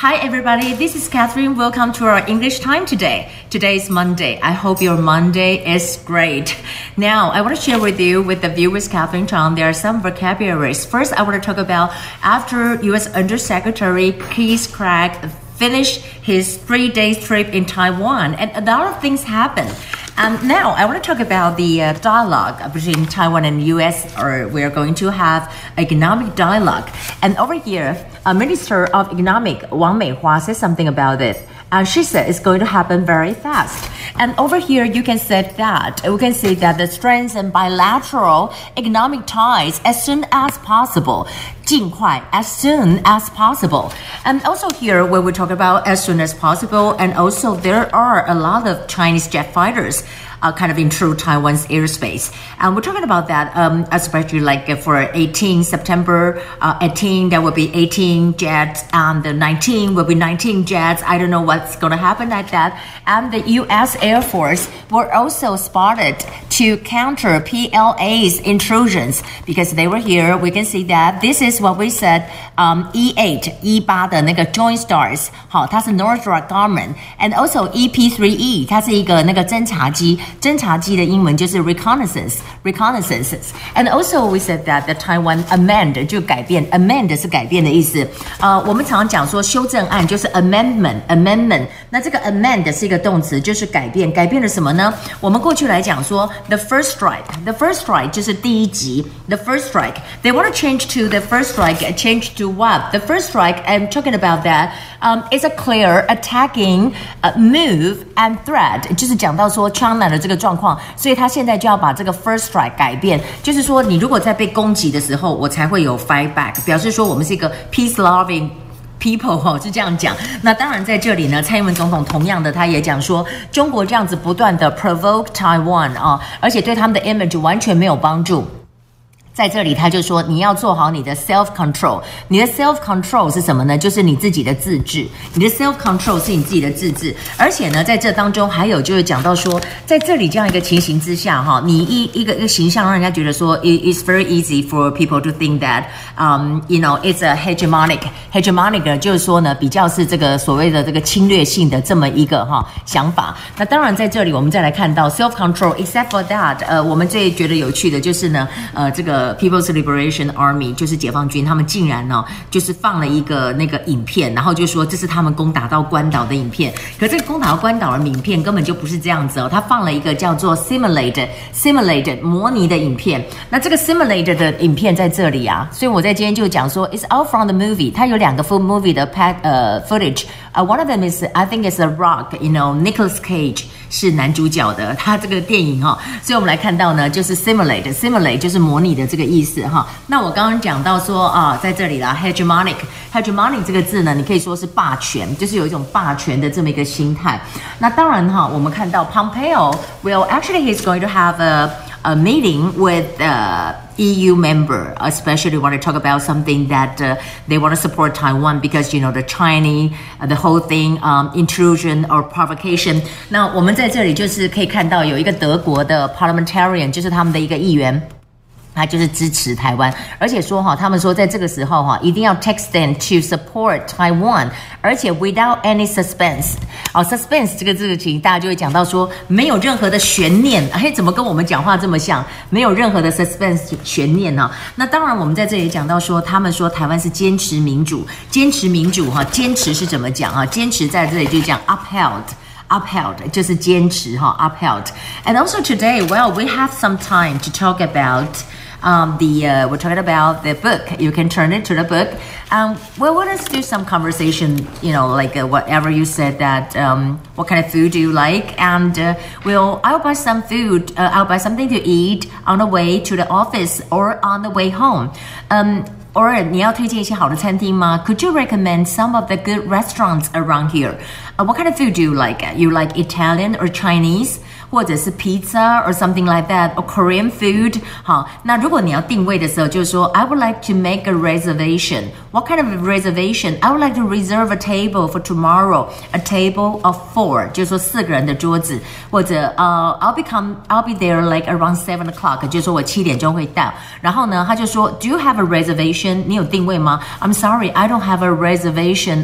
Hi, everybody. This is Catherine. Welcome to our English time today. Today is Monday. I hope your Monday is great. Now, I want to share with you, with the viewers, Catherine Chang, there are some vocabularies. First, I want to talk about after U.S. Undersecretary Keith Krach finished his three day trip in Taiwan, and a lot of things happened. And now I want to talk about the uh, dialogue between Taiwan and U.S. Or we are going to have economic dialogue. And over here, a Minister of Economic Wang Meihua says something about it. And she said it's going to happen very fast. And over here, you can say that we can say that the strengthen bilateral economic ties as soon as possible. 尽快, as soon as possible. And also here, when we talk about as soon as possible, and also there are a lot of Chinese jet fighters uh, kind of intrude Taiwan's airspace. And we're talking about that, um, especially like for 18 September uh, 18, there will be 18 jets, and the 19 will be 19 jets. I don't know what's going to happen like that. And the U.S. Air Force were also spotted to counter PLA's intrusions because they were here. We can see that this is what we said. Um, E8 E8的那个 Joint Stars，好，它是 Northrop Grumman，and also EP3E，它是一个那个侦察机。侦察机的英文就是 reconnaissance reconnaissances。And also we said that the Taiwan amend 就改变，amend 是改变的意思。呃，我们常常讲说修正案就是 amendment amendment。那这个 amend 是一个动词，就是改变。改变了什么呢？我们过去来讲说 the first strike，the first strike 就是第一集，the first strike。They want to change to the first strike, change to what? The first strike. I'm talking about that. Um, it's a clear attacking uh, move and threat，就是讲到说 China 的这个状况，所以他现在就要把这个 first strike 改变，就是说你如果在被攻击的时候，我才会有 fight back，表示说我们是一个 peace loving。 People 哦是这样讲，那当然在这里呢，蔡英文总统同样的，他也讲说，中国这样子不断的 provoke Taiwan 啊，而且对他们的 image 完全没有帮助。在这里，他就说你要做好你的 self control。你的 self control 是什么呢？就是你自己的自制。你的 self control 是你自己的自制。而且呢，在这当中还有就是讲到说，在这里这样一个情形之下，哈，你一一个一个形象让人家觉得说，it is very easy for people to think that，嗯，you know it's a hegemonic hegemonic 就是说呢，比较是这个所谓的这个侵略性的这么一个哈想法。那当然在这里我们再来看到 self control，except for that，呃，我们最觉得有趣的就是呢，呃，这个。People's Liberation Army 就是解放军，他们竟然呢，就是放了一个那个影片，然后就说这是他们攻打到关岛的影片。可这个攻打到关岛的影片根本就不是这样子哦，他放了一个叫做 Simulated Simulated 模拟的影片。那这个 Simulated 的影片在这里啊，所以我在今天就讲说，It's all from the movie。它有两个 full movie 的 pat 呃 footage。啊，one of them is I think it's a rock，you know，Nicholas Cage 是男主角的，他这个电影哈，所以我们来看到呢，就是 simulate，simulate 就是模拟的这个意思哈。那我刚刚讲到说啊，在这里啦，hegemonic，hegemonic 这个字呢，你可以说是霸权，就是有一种霸权的这么一个心态。那当然哈，我们看到 Pompeo will actually he's going to have a a meeting with uh, EU member, especially want to talk about something that uh, they want to support Taiwan because you know the Chinese uh, the whole thing um, intrusion or provocation. 那我们在这里就是可以看到有一个德国的 parliamentarian，就是他们的一个议员。 他就是支持台湾，而且说哈，他们说在这个时候哈，一定要 text them to support Taiwan，而且 without any suspense。哦，suspense 这个字情，大家就会讲到说没有任何的悬念。哎，怎么跟我们讲话这么像？没有任何的 suspense 悬念呢？那当然，我们在这里讲到说，他们说台湾是坚持民主，坚持民主哈，坚持是怎么讲啊？坚持在这里就讲 upheld，upheld 就是坚持哈，upheld。And also today, well, we have some time to talk about. um, the uh, we're talking about the book. You can turn it to the book. Um, well, let us do some conversation. You know, like uh, whatever you said that. Um, what kind of food do you like? And uh, we'll I'll buy some food. Uh, I'll buy something to eat on the way to the office or on the way home. Um, or Could you recommend some of the good restaurants around here? Uh, what kind of food do you like? You like Italian or Chinese? 或者是 pizza or something like that or Korean food。好，那如果你要定位的时候，就是说 I would like to make a reservation. What kind of reservation? I would like to reserve a table for tomorrow. A table of four，就是说四个人的桌子，或者呃、uh,，I'll become I'll be there like around seven o'clock，就是说我七点钟会到。然后呢，他就说 Do you have a reservation？你有定位吗？I'm sorry, I don't have a reservation.